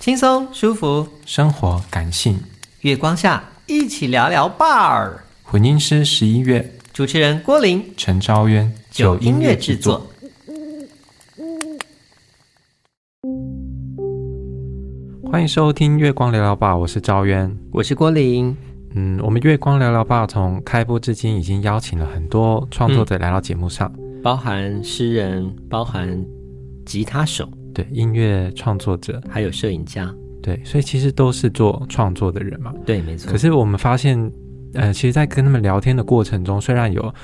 轻松舒服，生活感性，月光下一起聊聊 Bar。混音师十一月，主持人郭林、陈昭渊，九音乐制作。欢迎收听《月光聊聊 Bar》，我是昭渊，我是郭林。嗯，我们《月光聊聊 Bar》从开播至今，已经邀请了很多创作者来到节目上，嗯、包含诗人，包含吉他手，对，音乐创作者，还有摄影家，对，所以其实都是做创作的人嘛。对，没错。可是我们发现，呃，其实，在跟他们聊天的过程中，虽然有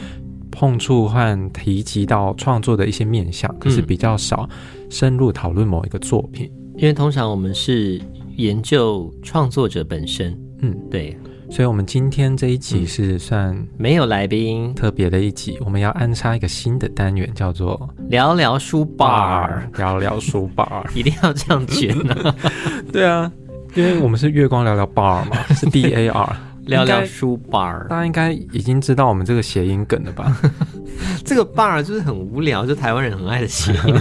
碰触和提及到创作的一些面向，可是比较少深入讨论某一个作品。因为通常我们是研究创作者本身，嗯，对，所以，我们今天这一集是算没有来宾，特别的一集，我们要安插一个新的单元，叫做聊聊书 bar，聊聊书 bar，一定要这样卷呢？对啊，因为我们是月光聊聊 bar 嘛，是 B A R，聊聊书 bar，大家应该已经知道我们这个谐音梗了吧？这个 bar 就是很无聊，就台湾人很爱的谐音。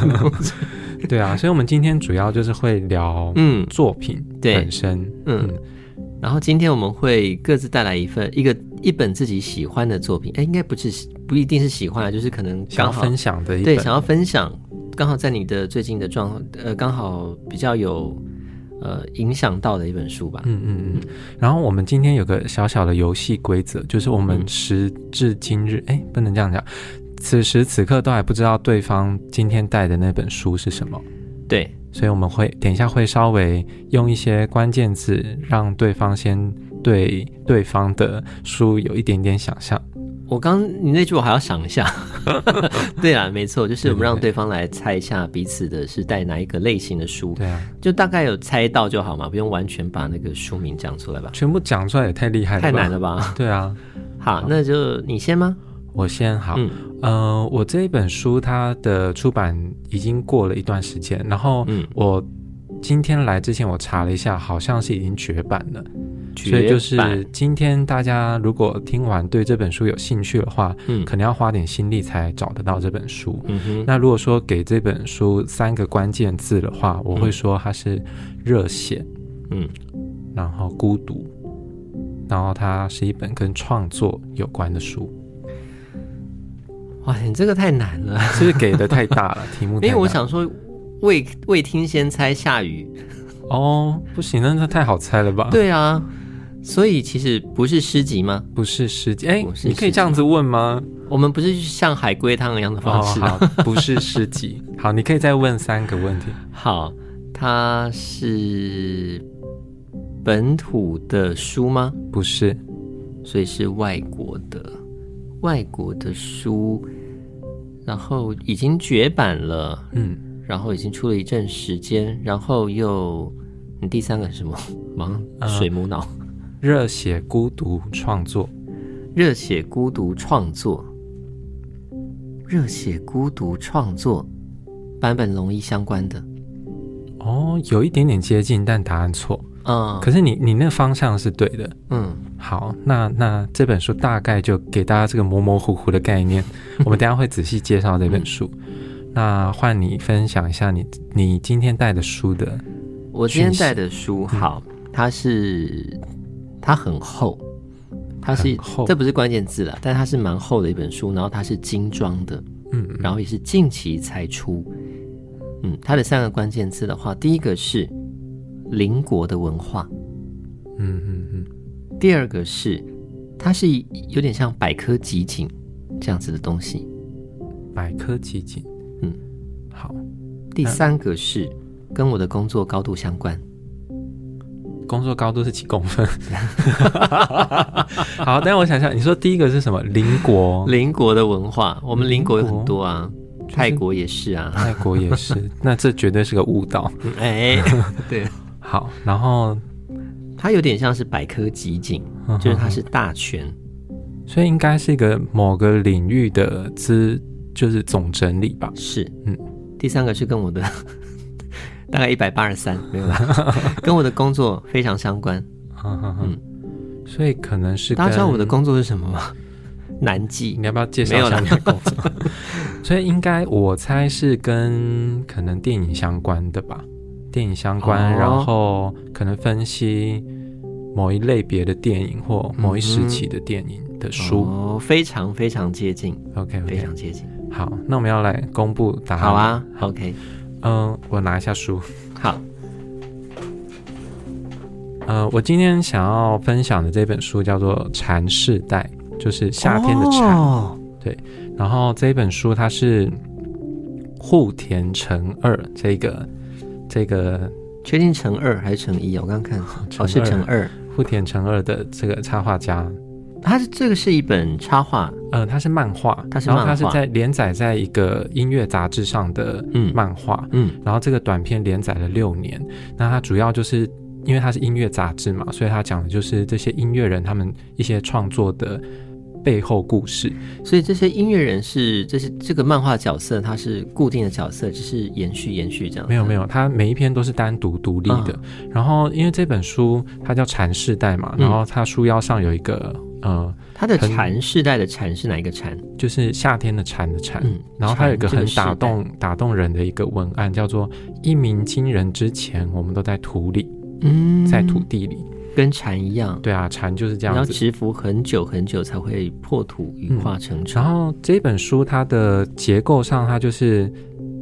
对啊，所以，我们今天主要就是会聊嗯。作品本身，嗯，嗯，然后今天我们会各自带来一份一个一本自己喜欢的作品，哎，应该不是不一定是喜欢啊，就是可能想要分享的一本，对，想要分享，刚好在你的最近的状呃，刚好比较有呃影响到的一本书吧，嗯嗯嗯。然后我们今天有个小小的游戏规则，就是我们时至今日，哎，不能这样讲。此时此刻都还不知道对方今天带的那本书是什么，对，所以我们会等一下会稍微用一些关键字，让对方先对对方的书有一点点想象。我刚你那句我还要想一下，对啊，没错，就是我们让对方来猜一下彼此的是带哪一个类型的书，对啊，就大概有猜到就好嘛，不用完全把那个书名讲出来吧，全部讲出来也太厉害了，太难了吧？对啊，好，好，那就你先吗？我先好，嗯，呃，我这一本书它的出版已经过了一段时间，然后我今天来之前我查了一下，好像是已经绝版了。所以就是今天大家如果听完对这本书有兴趣的话，嗯，可能要花点心力才找得到这本书。嗯哼，那如果说给这本书三个关键字的话，我会说它是热血，嗯，然后孤独，然后它是一本跟创作有关的书。哇，你这个太难了，是不是给的太大了？题目因为我想说未未听先猜下雨哦，不行，那那太好猜了吧？对啊，所以其实不是诗集吗？不是诗集，哎，你可以这样子问吗？我们不是像海龟汤一样的方式，哦，好，不是诗集。好，你可以再问三个问题。好，它是本土的书吗？不是，所以是外国的。外国的书，然后已经绝版了，嗯，然后已经出了一阵时间，然后又，你第三个是什么？忙水母脑，热血孤独创作，热血孤独创作，热血孤独创作，版本龙一相关的，哦，有一点点接近，但答案错。嗯，可是你你那方向是对的，嗯，好，那那这本书大概就给大家这个模模糊糊的概念，我们等下会仔细介绍这本书。嗯、那换你分享一下你你今天带的书的，我今天带的书，好，它是它很厚，它是厚，这不是关键字了，但它是蛮厚的一本书，然后它是精装的，嗯，然后也是近期才出，嗯，它的三个关键字的话，第一个是。邻国的文化，嗯嗯嗯。第二个是，它是有点像百科集锦这样子的东西。百科集锦，嗯，好。第三个是跟我的工作高度相关。工作高度是几公分？好，但我想想，你说第一个是什么？邻国，邻国的文化，我们邻国有很多啊。泰国也是啊，泰国也是，那这绝对是个误导。哎，对，好，然后它有点像是百科集锦，就是它是大全，所以应该是一个某个领域的资，就是总整理吧。是，嗯，第三个是跟我的 大概一百八十三，没有啦，跟我的工作非常相关。嗯，所以可能是大家知道我的工作是什么吗？难记，你要不要介绍一下你的工作？所以应该我猜是跟可能电影相关的吧，电影相关，哦、然后可能分析某一类别的电影或某一时期的电影的书，哦，非常非常接近。OK，, okay. 非常接近。好，那我们要来公布答案。好啊，OK。嗯，我拿一下书。好。呃，我今天想要分享的这本书叫做《蝉世代》，就是夏天的蝉。哦、对，然后这本书它是户田成二这个这个，确定成二还是成一？我刚刚看，哦，是成二。户田成二的这个插画家，他是这个是一本插画，呃，他是漫画，他是他是在连载在一个音乐杂志上的漫画，嗯，然后这个短片连载了六年，那他主要就是。因为他是音乐杂志嘛，所以他讲的就是这些音乐人他们一些创作的背后故事。所以这些音乐人是这些这个漫画角色，它是固定的角色，只是延续延续这样。没有没有，它每一篇都是单独独立的。嗯、然后因为这本书它叫《禅世代》嘛，然后它书腰上有一个呃，它的“蝉世代”的“蝉”是哪一个“蝉”？就是夏天的“蝉”的“蝉”。嗯、然后它有一个很打动打动人的一个文案，叫做“一鸣惊人之前，我们都在土里”。嗯，在土地里，跟蝉一样。对啊，蝉就是这样子，要蛰伏很久很久才会破土，羽化成虫。嗯。然后这本书它的结构上，它就是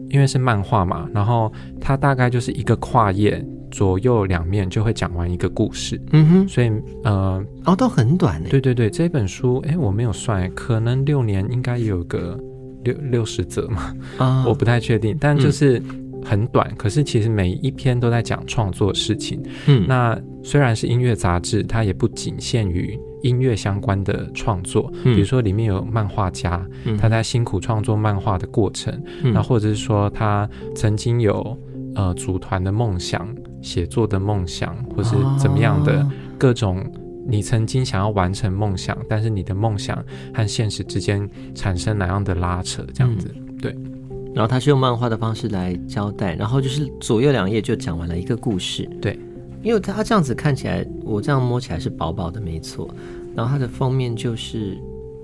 因为是漫画嘛，然后它大概就是一个跨页，左右两面就会讲完一个故事。嗯哼，所以呃，哦，都很短呢。对对对，这本书，哎，我没有算，可能六年应该有个六六十则嘛，啊，我不太确定，但就是。嗯很短，可是其实每一篇都在讲创作的事情。嗯，那虽然是音乐杂志，它也不仅限于音乐相关的创作。嗯，比如说里面有漫画家，嗯，他在辛苦创作漫画的过程，嗯，那或者是说他曾经有呃组团的梦想、写作的梦想，或是怎么样的各种你曾经想要完成梦想，但是你的梦想和现实之间产生哪样的拉扯，这样子，嗯，对。然后他是用漫画的方式来交代，然后就是左右两页就讲完了一个故事。对，因为他这样子看起来，我这样摸起来是薄薄的，没错。然后它的封面就是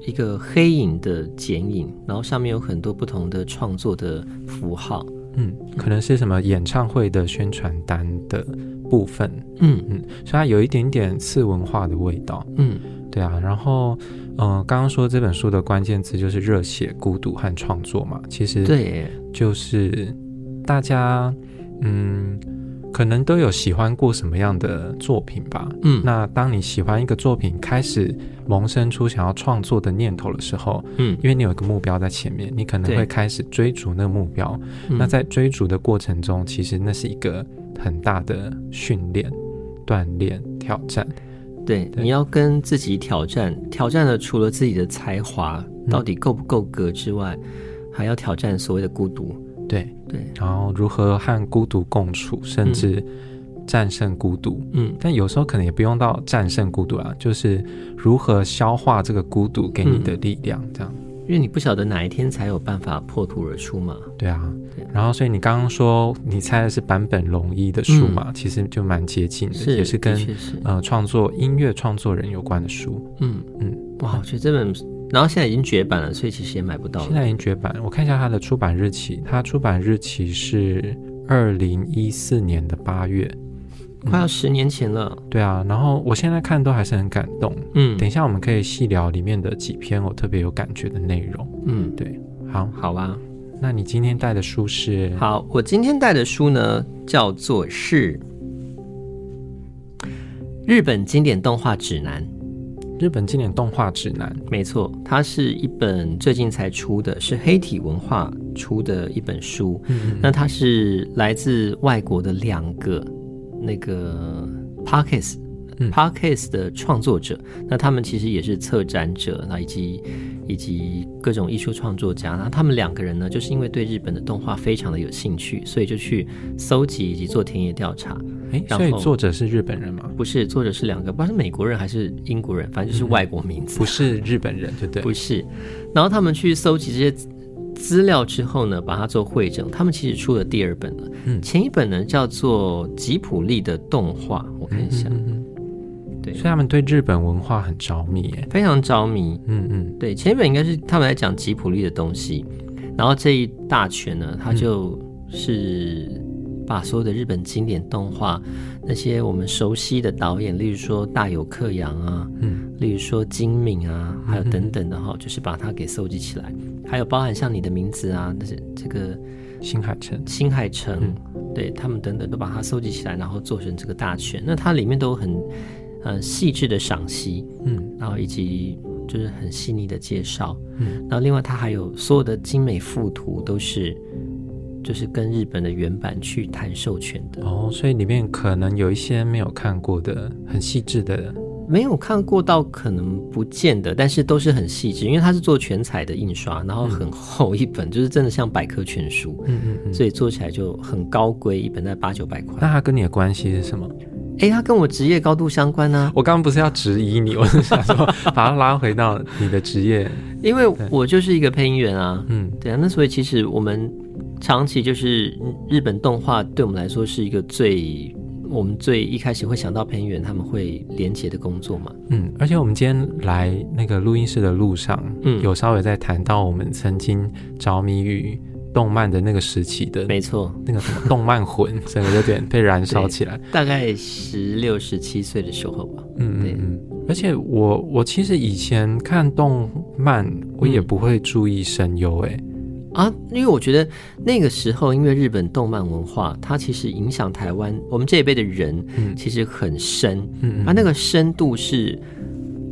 一个黑影的剪影，然后上面有很多不同的创作的符号。嗯，可能是什么演唱会的宣传单的部分。嗯嗯，所以它有一点点次文化的味道。嗯，对啊，然后。嗯，刚刚说这本书的关键词就是热血、孤独和创作嘛。其实，对，就是大家，嗯，可能都有喜欢过什么样的作品吧。嗯，那当你喜欢一个作品，开始萌生出想要创作的念头的时候，嗯，因为你有一个目标在前面，你可能会开始追逐那个目标。那在追逐的过程中，其实那是一个很大的训练、锻炼、挑战。对，对，你要跟自己挑战，挑战的除了自己的才华到底够不够格之外，嗯，还要挑战所谓的孤独。对对，然后如何和孤独共处，甚至战胜孤独。嗯，但有时候可能也不用到战胜孤独啊，就是如何消化这个孤独给你的力量，这样。嗯因为你不晓得哪一天才有办法破土而出嘛。对啊，对。然后，所以你刚刚说你猜的是坂本龙一的书嘛？嗯、其实就蛮接近的，是也是跟是呃创作音乐创作人有关的书。嗯嗯，哇，我觉得这本，然后现在已经绝版了，所以其实也买不到了。现在已经绝版，我看一下它的出版日期，它出版日期是二零一四年的八月。快要十年前了，嗯，对啊，然后我现在看都还是很感动，嗯，等一下我们可以细聊里面的几篇我特别有感觉的内容，嗯，对，好，好吧，那你今天带的书是？好，我今天带的书呢，叫做是日本经典动画指南，日本经典动画指南，没错，它是一本最近才出的，是黑体文化出的一本书，嗯嗯，那它是来自外国的两个。那个嗯、Podcast 的创作者，那他们其实也是策展者，那以及以及各种艺术创作家。那他们两个人呢，就是因为对日本的动画非常的有兴趣，所以就去搜集以及做田野调查。哎，所以作者是日本人吗？不是，作者是两个，不知道是美国人还是英国人，反正就是外国名字，嗯、不是日本人，对不对？不是。然后他们去搜集这些。资料之后呢，把它做汇整。他们其实出了第二本了，嗯，前一本呢叫做吉普力的动画，我看一下，嗯嗯嗯，对，所以他们对日本文化很着迷，哎，非常着迷，嗯嗯，对，前一本应该是他们在讲吉普力的东西，然后这一大全呢，它就是把所有的日本经典动画那些我们熟悉的导演，例如说大有克洋啊，嗯，例如说金敏啊，还有等等的哈，就是把它给搜集起来，还有包含像你的名字啊，那些这个新海诚，新海诚，嗯、对他们等等都把它搜集起来，然后做成这个大全，那它里面都很呃细致的赏析，嗯，然后以及。就是很细腻的介绍，嗯，然后另外它还有所有的精美附图都是，就是跟日本的原版去谈授权的哦，所以里面可能有一些没有看过的很细致的，没有看过到可能不见得，但是都是很细致，因为它是做全彩的印刷，然后很厚一本，嗯、就是真的像百科全书，嗯嗯嗯，所以做起来就很高规，一本在八九百块。那它跟你的关系是什么？哎，他跟我职业高度相关呢、啊。我刚刚不是要质疑你，我是想说把它拉回到你的职业，因为我就是一个配音员啊。嗯，对啊。那所以其实我们长期就是日本动画，对我们来说是一个最我们最一开始会想到配音员他们会连接的工作嘛。嗯，而且我们今天来那个录音室的路上，嗯，有稍微在谈到我们曾经着迷于。动漫的那个时期的，没错，那个什么动漫魂，整个有点被燃烧起来。大概十六、十七岁的时候吧。嗯嗯嗯。而且我我其实以前看动漫，我也不会注意声优哎。啊，因为我觉得那个时候，因为日本动漫文化，它其实影响台湾我们这一辈的人，其实很深。嗯，它那个深度是。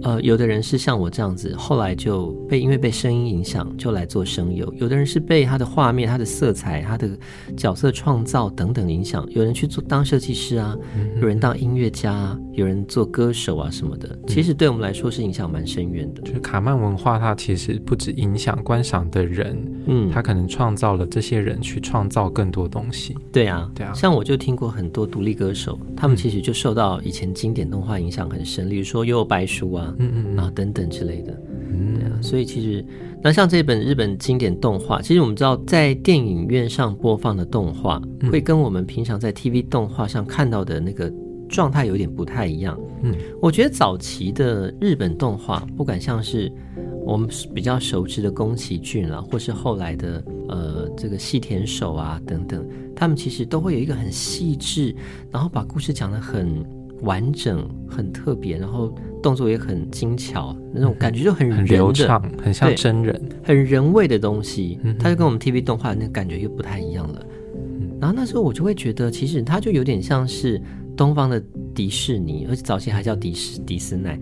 呃，有的人是像我这样子，后来就被因为被声音影响，就来做声优；有的人是被他的画面、他的色彩、他的角色创造等等影响；有人去做当设计师啊，有人当音乐家、啊，有人做歌手啊什么的。其实对我们来说是影响蛮深远的。就是卡曼文化，它其实不止影响观赏的人，嗯，它可能创造了这些人去创造更多东西。对啊，对啊。像我就听过很多独立歌手，他们其实就受到以前经典动画影响很深，例如说《幽游白书》啊。嗯嗯，啊，等等之类的，嗯。对啊，所以其实那像这本日本经典动画，其实我们知道，在电影院上播放的动画，会跟我们平常在 TV 动画上看到的那个状态有点不太一样。嗯，我觉得早期的日本动画，不管像是我们比较熟知的宫崎骏啊，或是后来的呃这个细田守啊等等，他们其实都会有一个很细致，然后把故事讲得很完整、很特别，然后。动作也很精巧，那种感觉就很流畅，很像真人，很人味的东西。它就跟我们 TV 动画那个感觉又不太一样了。然后那时候我就会觉得，其实它就有点像是东方的迪士尼，而且早期还叫迪士迪斯奈。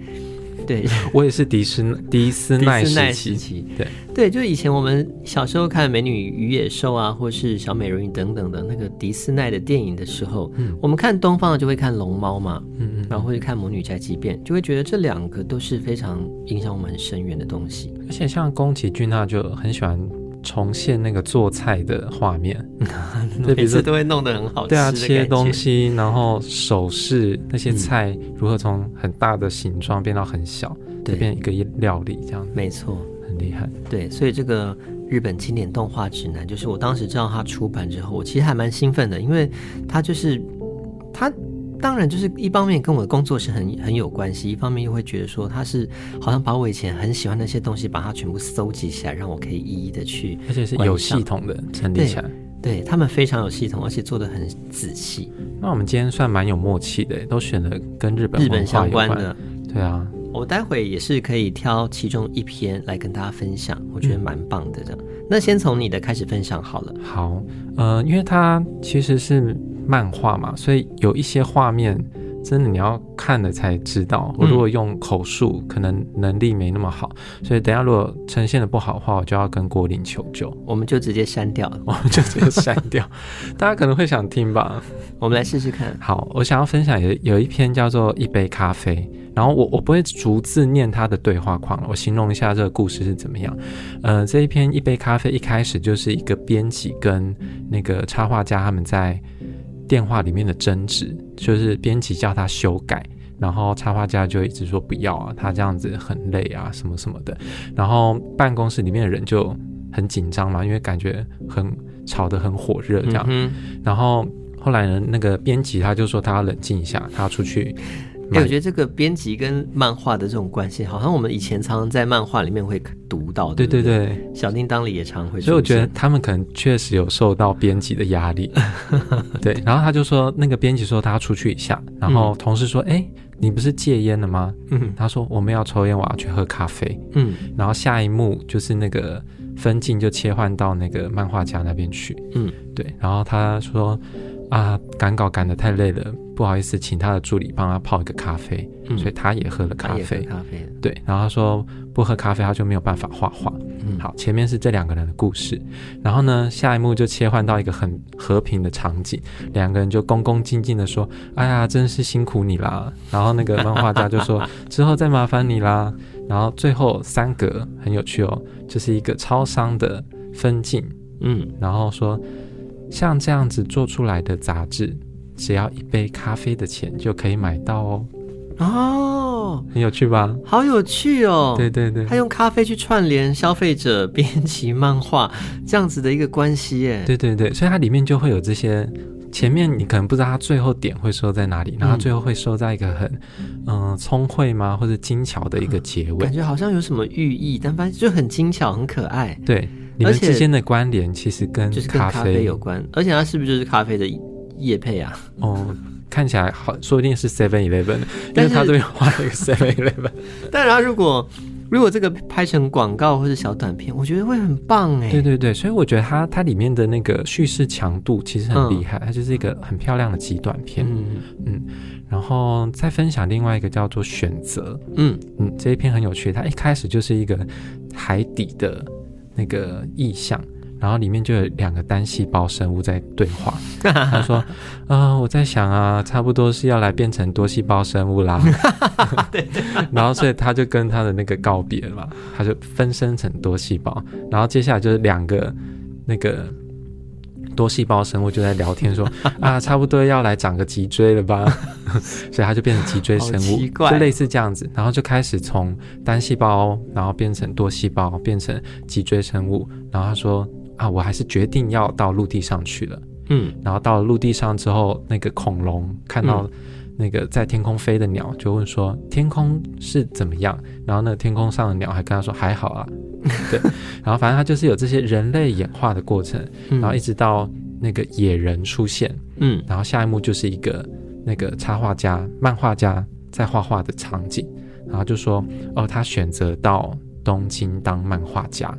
对，我也是迪斯迪斯奈时期，对。对，就以前我们小时候看《美女与野兽》啊，或是小美人鱼等等的那个迪斯奈的电影的时候，嗯，我们看东方的就会看龙猫嘛，嗯嗯，然后会看魔女宅急便，就会觉得这两个都是非常影响我们很深远的东西。而且像宫崎骏他就很喜欢。重现那个做菜的画面，每次都会弄得很好吃。对啊，切东西，然后手势那些菜如何从很大的形状变到很小，对，变一个料理这样。没错，很厉害。对，所以这个日本经典动画指南，就是我当时知道它出版之后，我其实还蛮兴奋的，因为它就是它。当然，就是一方面跟我的工作是很很有关系，一方面又会觉得说他是好像把我以前很喜欢那些东西，把它全部搜集起来，让我可以一一的去，而且是有系统的整理起来。对，他们非常有系统，而且做得很仔细。那我们今天算蛮有默契的，都选了跟日本日本相关的。对啊，我待会也是可以挑其中一篇来跟大家分享，我觉得蛮棒的这样。嗯、那先从你的开始分享好了。好，呃，因为它其实是。漫画嘛，所以有一些画面真的你要看了才知道。我如果用口述，可能能力没那么好，所以等下如果呈现的不好的话，我就要跟郭林求救。我们就直接删掉，我们就直接删掉。大家可能会想听吧？我们来试试看。好，我想要分享有有一篇叫做《一杯咖啡》，然后我我不会逐字念他的对话框了，我形容一下这个故事是怎么样。呃，这一篇《一杯咖啡》一开始就是一个编辑跟那个插画家他们在。电话里面的争执，就是编辑叫他修改，然后插画家就一直说不要啊，他这样子很累啊，什么什么的。然后办公室里面的人就很紧张嘛，因为感觉很吵得很火热这样。嗯、然后后来呢，那个编辑他就说他要冷静一下，他要出去哎、欸，我觉得这个编辑跟漫画的这种关系，好像我们以前常常在漫画里面会读到的。对对对，小叮当里也常会。所以我觉得他们可能确实有受到编辑的压力。对，然后他就说，那个编辑说他要出去一下，然后同事说，哎、嗯。欸你不是戒烟了吗？嗯，他说我们要抽烟，我要去喝咖啡。嗯，然后下一幕就是那个分镜就切换到那个漫画家那边去。嗯，对，然后他说啊，赶稿赶得太累了，不好意思，请他的助理帮他泡一个咖啡。嗯，所以他也喝了咖啡。咖啡。对，然后他说不喝咖啡他就没有办法画画。嗯，好，前面是这两个人的故事，然后呢，下一幕就切换到一个很和平的场景，两个人就恭恭敬敬的说：“哎呀，真是辛苦你啦。”然后那个漫画家就说：“ 之后再麻烦你啦。”然后最后三格很有趣哦，就是一个超商的分镜，嗯，然后说像这样子做出来的杂志，只要一杯咖啡的钱就可以买到哦。哦，很有趣吧？好有趣哦！对对对，他用咖啡去串联消费者、编辑、漫画这样子的一个关系耶。对对对，所以它里面就会有这些，前面你可能不知道它最后点会收在哪里，然后最后会收在一个很嗯聪慧吗，或者精巧的一个结尾，感觉好像有什么寓意，但反正就很精巧、很可爱。对，你们之间的关联其实跟就是跟咖啡有关，而且它是不是就是咖啡的业配啊？哦。看起来好，说不定是 Seven Eleven，因为他这边画了一个 Seven Eleven。但然后如果如果这个拍成广告或者小短片，我觉得会很棒哎。对对对，所以我觉得它它里面的那个叙事强度其实很厉害，嗯、它就是一个很漂亮的极短片。嗯嗯。然后再分享另外一个叫做选择。嗯嗯，这一篇很有趣，它一开始就是一个海底的那个意象。然后里面就有两个单细胞生物在对话。他说：“啊、呃，我在想啊，差不多是要来变成多细胞生物啦。”对。然后所以他就跟他的那个告别了嘛，他就分身成多细胞。然后接下来就是两个那个多细胞生物就在聊天说：“啊，差不多要来长个脊椎了吧？”所以他就变成脊椎生物，就类似这样子。然后就开始从单细胞，然后变成多细胞，变成脊椎生物。然后他说。啊，我还是决定要到陆地上去了。嗯，然后到了陆地上之后，那个恐龙看到那个在天空飞的鸟，就问说：“天空是怎么样？”然后那个天空上的鸟还跟他说：“还好啊。” 对，然后反正他就是有这些人类演化的过程，然后一直到那个野人出现。嗯，然后下一幕就是一个那个插画家、漫画家在画画的场景，然后就说：“哦，他选择到东京当漫画家。”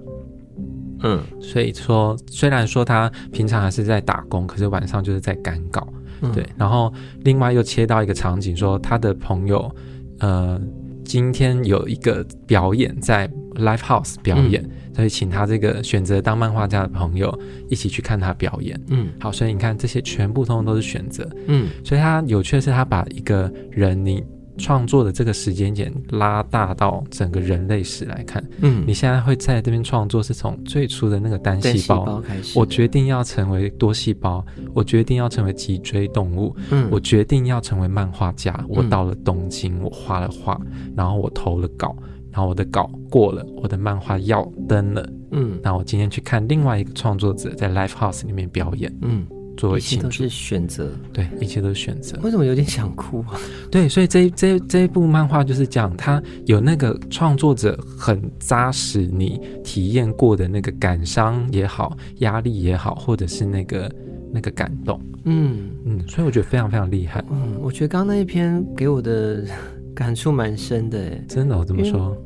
嗯，所以说，虽然说他平常还是在打工，可是晚上就是在赶稿，嗯、对。然后另外又切到一个场景，说他的朋友，呃，今天有一个表演在 Live House 表演，嗯、所以请他这个选择当漫画家的朋友一起去看他表演。嗯，好，所以你看这些全部通通都是选择。嗯，所以他有趣的是，他把一个人你。创作的这个时间点拉大到整个人类史来看，嗯，你现在会在这边创作，是从最初的那个单细胞，胞开始，我决定要成为多细胞，我决定要成为脊椎动物，嗯，我决定要成为漫画家，我到了东京，我画了画，然后我投了稿，然后我的稿过了，我的漫画要登了，嗯，那我今天去看另外一个创作者在 Live House 里面表演，嗯。作为一切都是选择，对，一切都是选择。为什么有点想哭啊？对，所以这这这一部漫画就是讲，他有那个创作者很扎实，你体验过的那个感伤也好，压力也好，或者是那个那个感动，嗯嗯，所以我觉得非常非常厉害。嗯，我觉得刚刚那一篇给我的 感触蛮深的，哎，真的，我这么说。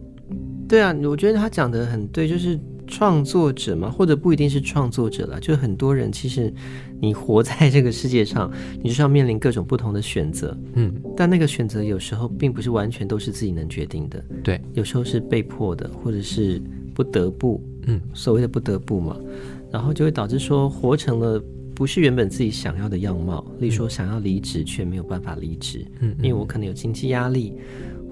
对啊，我觉得他讲的很对，就是。创作者嘛，或者不一定是创作者了，就很多人其实你活在这个世界上，你就是要面临各种不同的选择，嗯，但那个选择有时候并不是完全都是自己能决定的，对，有时候是被迫的，或者是不得不，嗯，所谓的不得不嘛，然后就会导致说活成了不是原本自己想要的样貌，例如说想要离职却没有办法离职，嗯，因为我可能有经济压力，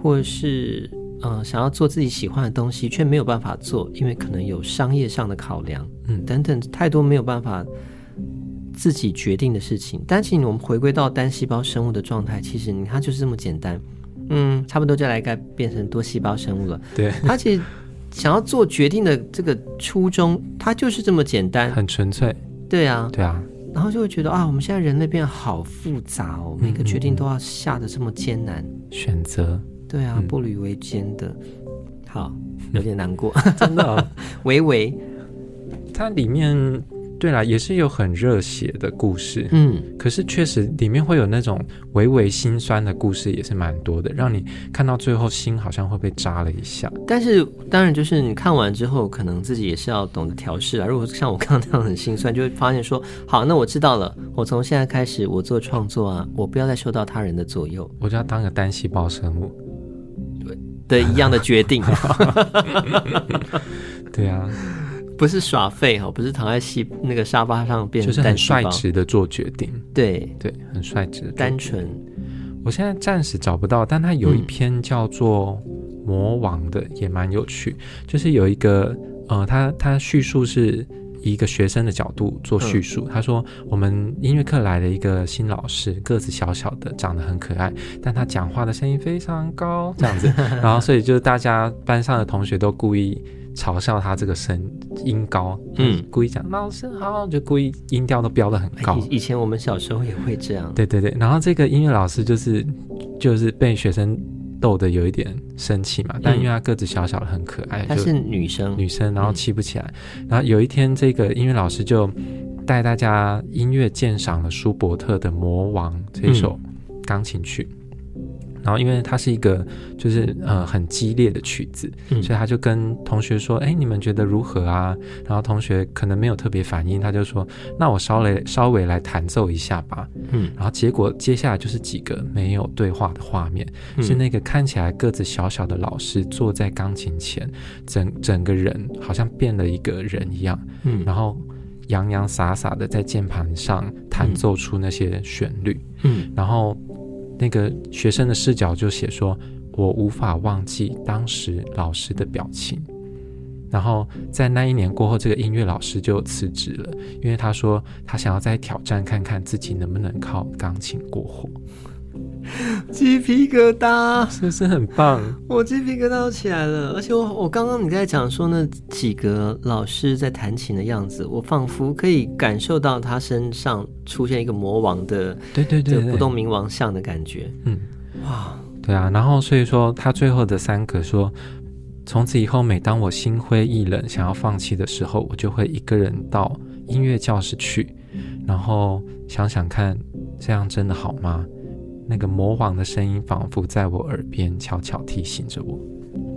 或者是。嗯、呃，想要做自己喜欢的东西，却没有办法做，因为可能有商业上的考量，嗯，等等，太多没有办法自己决定的事情。但其实我们回归到单细胞生物的状态，其实你看就是这么简单，嗯，差不多就来该变成多细胞生物了。对，他其实想要做决定的这个初衷，它就是这么简单，很纯粹。对啊，对啊。然后就会觉得啊，我们现在人类变得好复杂哦，每个决定都要下得这么艰难，选择，对啊，步履维艰的，好，有点难过，真的、哦，微微，它里面。对啦，也是有很热血的故事，嗯，可是确实里面会有那种微微心酸的故事，也是蛮多的，让你看到最后心好像会被扎了一下。但是当然，就是你看完之后，可能自己也是要懂得调试啊。如果像我刚刚那样很心酸，就会发现说，好，那我知道了，我从现在开始我做创作啊，我不要再受到他人的左右，我就要当个单细胞生物，对的一样的决定。对啊。不是耍废哈，不是躺在戏那个沙发上变成就是很率直的做决定，对对，很率直的单纯。我现在暂时找不到，但它有一篇叫做《魔王》的，嗯、也蛮有趣。就是有一个呃，他他叙述是以一个学生的角度做叙述。嗯、他说，我们音乐课来了一个新老师，个子小小的，长得很可爱，但他讲话的声音非常高，这样子。然后所以就是大家班上的同学都故意。嘲笑他这个声音高，嗯，故意讲老师好，就故意音调都飙得很高。以前我们小时候也会这样。对对对，然后这个音乐老师就是就是被学生逗得有一点生气嘛，但因为他个子小小的很可爱，她是女生，女生，然后气不起来。然后有一天，这个音乐老师就带大家音乐鉴赏了舒伯特的《魔王》这一首钢琴曲。然后，因为它是一个就是呃很激烈的曲子，嗯、所以他就跟同学说：“哎，你们觉得如何啊？”然后同学可能没有特别反应，他就说：“那我稍微稍微来弹奏一下吧。”嗯，然后结果接下来就是几个没有对话的画面，嗯、是那个看起来个子小小的老师坐在钢琴前，整整个人好像变了一个人一样，嗯，然后洋洋洒洒的在键盘上弹奏出那些旋律，嗯，然后。那个学生的视角就写说：“我无法忘记当时老师的表情。”然后在那一年过后，这个音乐老师就辞职了，因为他说他想要再挑战看看自己能不能靠钢琴过活。鸡皮疙瘩，是不是很棒？我鸡皮疙瘩都起来了，而且我我刚刚你在讲说那几个老师在弹琴的样子，我仿佛可以感受到他身上出现一个魔王的，对对对，不动明王像的感觉。嗯，哇，对啊。然后所以说他最后的三个说，从此以后，每当我心灰意冷、想要放弃的时候，我就会一个人到音乐教室去，然后想想看，这样真的好吗？那个魔王的声音仿佛在我耳边悄悄提醒着我。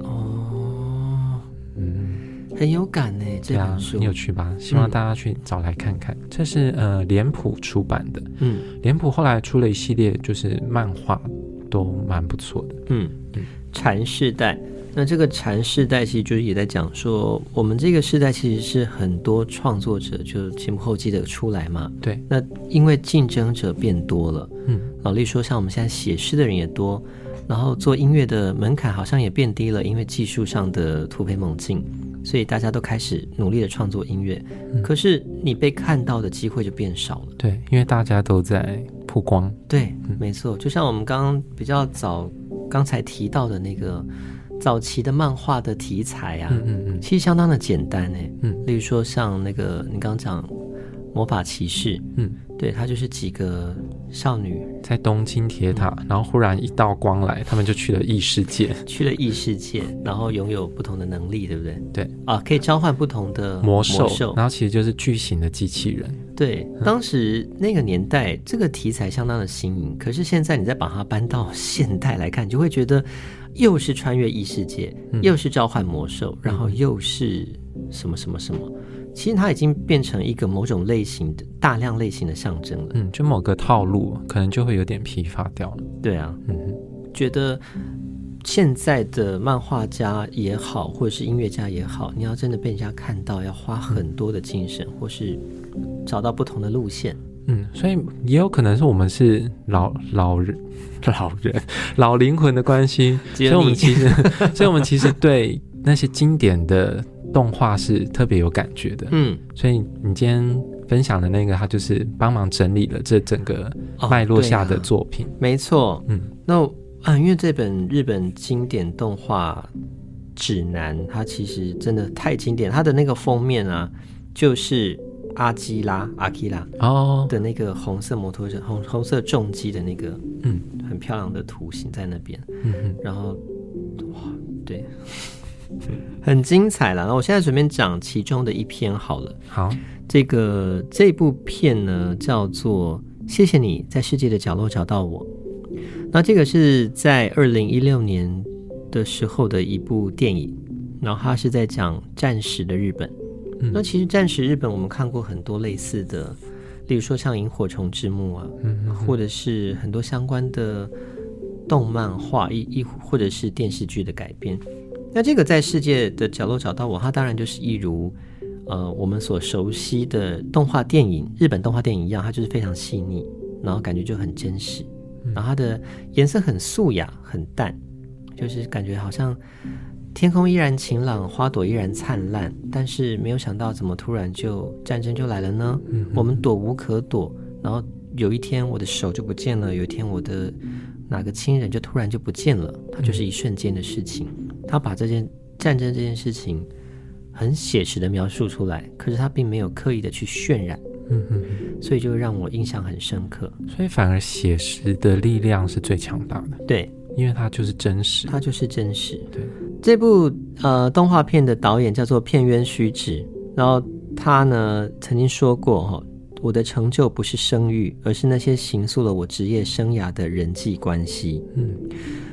哦，嗯，很有感呢，这样很有趣吧？希望大家去找来看看。嗯、这是呃脸谱出版的，嗯，脸谱后来出了一系列，就是漫画，都蛮不错的。嗯嗯，禅世代。那这个禅世代其实就是也在讲说，我们这个世代其实是很多创作者就前仆后继的出来嘛。对。那因为竞争者变多了，嗯，老例说像我们现在写诗的人也多，然后做音乐的门槛好像也变低了，因为技术上的突飞猛进，所以大家都开始努力的创作音乐。嗯。可是你被看到的机会就变少了。对，因为大家都在曝光。对，没错。就像我们刚刚比较早刚才提到的那个。早期的漫画的题材啊，嗯嗯嗯，其实相当的简单诶，嗯，例如说像那个你刚刚讲魔法骑士，嗯，对，它就是几个少女在东京铁塔，嗯、然后忽然一道光来，他们就去了异世界，去了异世界，然后拥有不同的能力，对不对？对，啊，可以召唤不同的魔兽，魔兽，然后其实就是巨型的机器人。对，当时那个年代，这个题材相当的新颖，可是现在你再把它搬到现代来看，你就会觉得。又是穿越异世界，嗯、又是召唤魔兽，然后又是什么什么什么？其实它已经变成一个某种类型的大量类型的象征了。嗯，就某个套路，可能就会有点疲乏掉了。对啊，嗯，觉得现在的漫画家也好，或者是音乐家也好，你要真的被人家看到，要花很多的精神，嗯、或是找到不同的路线。嗯，所以也有可能是我们是老老人、老人、老灵魂的关系，所以我们其实，所以我们其实对那些经典的动画是特别有感觉的。嗯，所以你今天分享的那个，他就是帮忙整理了这整个脉络下的作品。哦啊、没错，嗯，那啊，因为这本日本经典动画指南，它其实真的太经典，它的那个封面啊，就是。阿基拉阿基拉哦的那个红色摩托车红红色重机的那个嗯很漂亮的图形在那边，嗯哼，然后哇对，很精彩了。那我现在随便讲其中的一篇好了。好，这个这部片呢叫做《谢谢你在世界的角落找到我》。那这个是在二零一六年的时候的一部电影，然后它是在讲战时的日本。嗯、那其实暂时日本我们看过很多类似的，例如说像《萤火虫之墓》啊，嗯嗯嗯或者是很多相关的动漫画，一一或者是电视剧的改编。那这个在世界的角落找到我，它当然就是一如呃我们所熟悉的动画电影，日本动画电影一样，它就是非常细腻，然后感觉就很真实。然后它的颜色很素雅，很淡，就是感觉好像天空依然晴朗，花朵依然灿烂，但是没有想到怎么突然就战争就来了呢？嗯，我们躲无可躲，然后有一天我的手就不见了，有一天我的哪个亲人就突然就不见了，它就是一瞬间的事情。他把这件战争这件事情很写实的描述出来，可是他并没有刻意的去渲染。嗯嗯，所以就让我印象很深刻。所以反而写实的力量是最强大的。对，因为它就是真实，它就是真实。对，这部呃动画片的导演叫做片渊虚治，然后他呢曾经说过哈，我的成就不是声誉，而是那些形塑了我职业生涯的人际关系。嗯，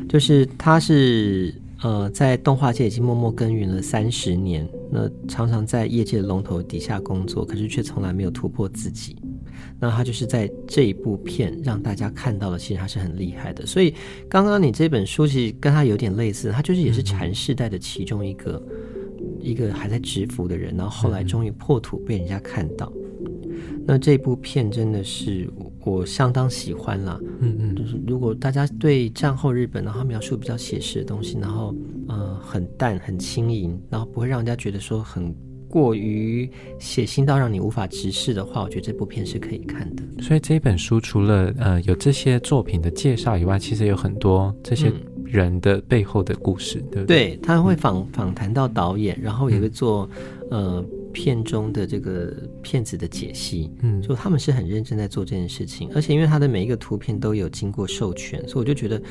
就是他是。呃，在动画界已经默默耕耘了三十年，那常常在业界的龙头底下工作，可是却从来没有突破自己。那他就是在这一部片让大家看到了，其实他是很厉害的。所以刚刚你这本书其实跟他有点类似，他就是也是禅世代的其中一个、嗯、一个还在蛰伏的人，然后后来终于破土被人家看到。嗯、那这部片真的是。我相当喜欢啦，嗯嗯，就是如果大家对战后日本，然后描述比较写实的东西，然后呃很淡很轻盈，然后不会让人家觉得说很过于血腥到让你无法直视的话，我觉得这部片是可以看的。所以这本书除了呃有这些作品的介绍以外，其实有很多这些人的背后的故事，嗯、对不对？对，他会访访谈到导演，然后也会做、嗯、呃。片中的这个片子的解析，嗯，就他们是很认真在做这件事情，而且因为他的每一个图片都有经过授权，所以我就觉得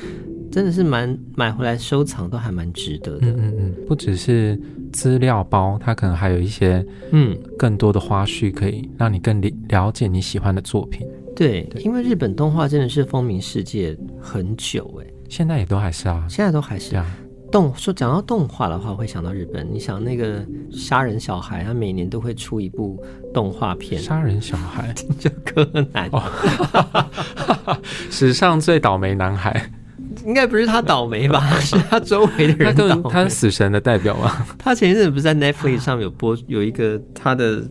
真的是蛮买回来收藏都还蛮值得的。嗯嗯嗯，不只是资料包，它可能还有一些嗯更多的花絮，可以让你更了解你喜欢的作品。对，对，因为日本动画真的是风靡世界很久，哎，现在也都还是啊，现在都还是啊。动说讲到动画的话，我会想到日本。你想那个杀人小孩，他每年都会出一部动画片。杀人小孩 叫柯南，哦、史上最倒霉男孩，应该不是他倒霉吧？是他周围的人倒霉。他，是死神的代表吗？他前一阵子不是在 Netflix 上面有播有一个他的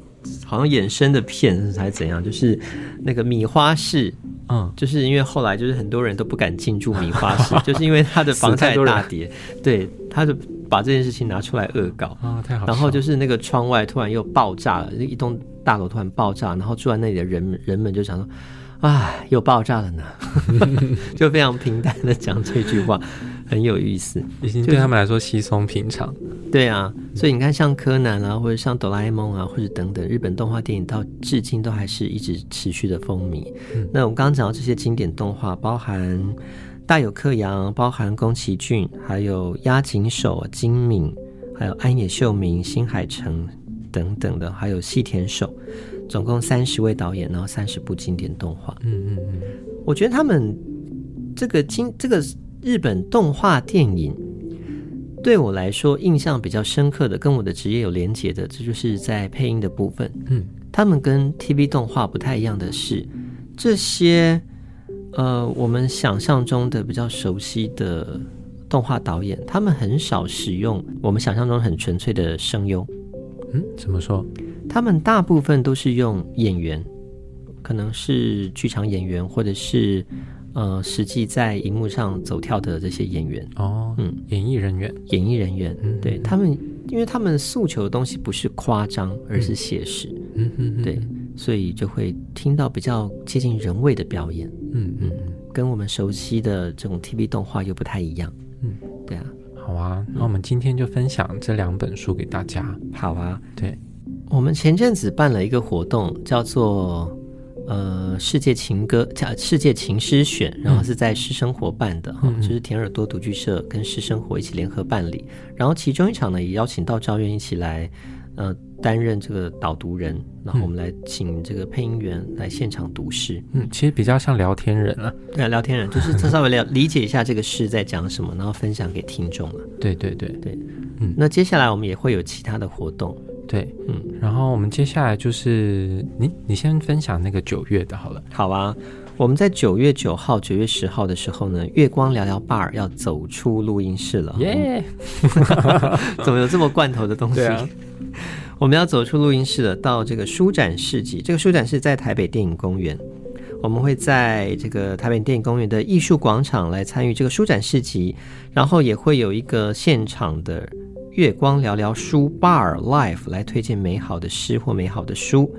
好像衍生的片，还是怎样？就是那个米花市。嗯，就是因为后来就是很多人都不敢进驻米花市，就是因为他的房价大跌，对，他就把这件事情拿出来恶搞啊，太好。然后就是那个窗外突然又爆炸了，一栋大楼突然爆炸，然后住在那里的人人们就想说。唉，又爆炸了呢，就非常平淡的讲这句话，很有意思，已经对他们来说稀松平常。对啊，所以你看，像柯南啊，或者像哆啦 A 梦啊，或者等等日本动画电影，到至今都还是一直持续的风靡。嗯、那我们刚刚讲到这些经典动画，包含大有克洋，包含宫崎骏，还有押井守、金敏，还有安野秀明、新海诚等等的，还有细田守。总共三十位导演，然后三十部经典动画。嗯嗯嗯，我觉得他们这个经这个日本动画电影，对我来说印象比较深刻的，跟我的职业有连结的，这就是在配音的部分。嗯，他们跟 TV 动画不太一样的是，这些呃我们想象中的比较熟悉的动画导演，他们很少使用我们想象中很纯粹的声优。嗯，怎么说？他们大部分都是用演员，可能是剧场演员，或者是呃实际在荧幕上走跳的这些演员。哦，嗯，演艺人员，演艺人员，嗯，对他们，因为他们诉求的东西不是夸张，而是写实，嗯嗯，对，所以就会听到比较接近人味的表演，嗯嗯，跟我们熟悉的这种 TV 动画又不太一样，嗯，对啊，好啊，那我们今天就分享这两本书给大家，好啊，对。我们前阵子办了一个活动，叫做呃世界情歌叫世界情诗选，然后是在诗生活办的哈，嗯、就是甜耳朵独剧社跟诗生活一起联合办理。然后其中一场呢，也邀请到赵院一起来。呃，担任这个导读人，然后我们来请这个配音员来现场读诗。嗯，其实比较像聊天人啊。对啊，聊天人就是他稍微了 理解一下这个诗在讲什么，然后分享给听众了。对对对对，嗯。那接下来我们也会有其他的活动。对，嗯。然后我们接下来就是你，你先分享那个九月的好了。好啊，我们在九月九号、九月十号的时候呢，月光聊聊 Bar 要走出录音室了。耶 Yeah！怎么有这么罐头的东西？我们要走出录音室了，到这个书展市集。这个书展是在台北电影公园，我们会在这个台北电影公园的艺术广场来参与这个书展市集，然后也会有一个现场的月光聊聊书 Bar life 来推荐美好的诗或美好的书。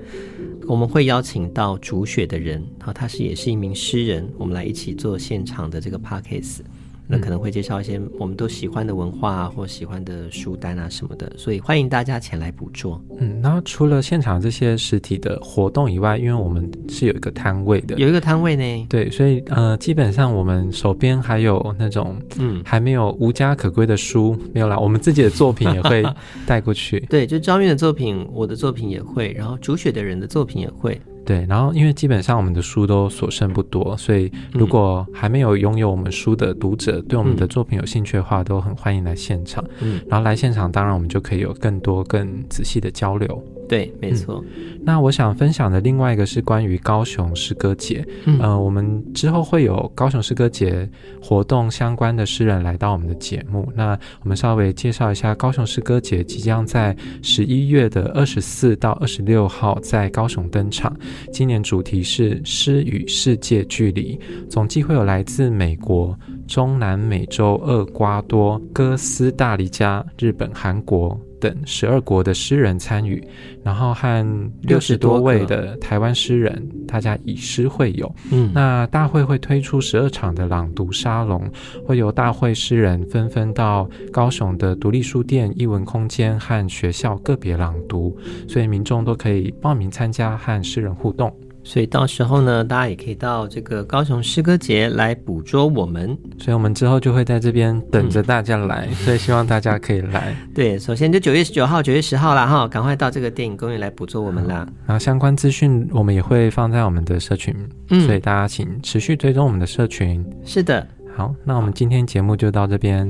我们会邀请到主雪的人，好，他是也是一名诗人，我们来一起做现场的这个 Podcast。那可能会介绍一些我们都喜欢的文化啊，或喜欢的书单啊什么的，所以欢迎大家前来捕捉。嗯，那除了现场这些实体的活动以外，因为我们是有一个摊位的，有一个摊位呢，对，所以呃，基本上我们手边还有那种嗯还没有无家可归的书没有啦，我们自己的作品也会 带过去。对，就张韵的作品，我的作品也会，然后煮雪的人的作品也会。对，然后因为基本上我们的书都所剩不多，所以如果还没有拥有我们书的读者，嗯、对我们的作品有兴趣的话，都很欢迎来现场。嗯，然后来现场，当然我们就可以有更多更仔细的交流。对，没错。嗯，那我想分享的另外一个是关于高雄诗歌节。嗯，呃，我们之后会有高雄诗歌节活动相关的诗人来到我们的节目。那我们稍微介绍一下，高雄诗歌节即将在十一月的二十四到二十六号在高雄登场。今年主题是诗与世界距离，总计会有来自美国、中南美洲、厄瓜多、哥斯大黎加、日本、韩国。等十二国的诗人参与，然后和六十多位的台湾诗人，大家以诗会友。嗯，那大会会推出十二场的朗读沙龙，会由大会诗人纷纷到高雄的独立书店、艺文空间和学校个别朗读，所以民众都可以报名参加和诗人互动。所以到时候呢，大家也可以到这个高雄诗歌节来捕捉我们。所以我们之后就会在这边等着大家来，嗯、所以希望大家可以来。对，首先就九月十九号、九月十号啦，哈，赶快到这个电影公园来捕捉我们啦。然后相关资讯我们也会放在我们的社群，嗯，所以大家请持续追踪我们的社群。是的，好，那我们今天节目就到这边，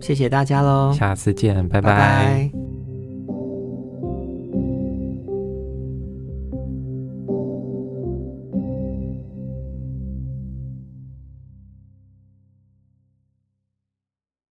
谢谢大家喽，下次见，拜拜。拜拜。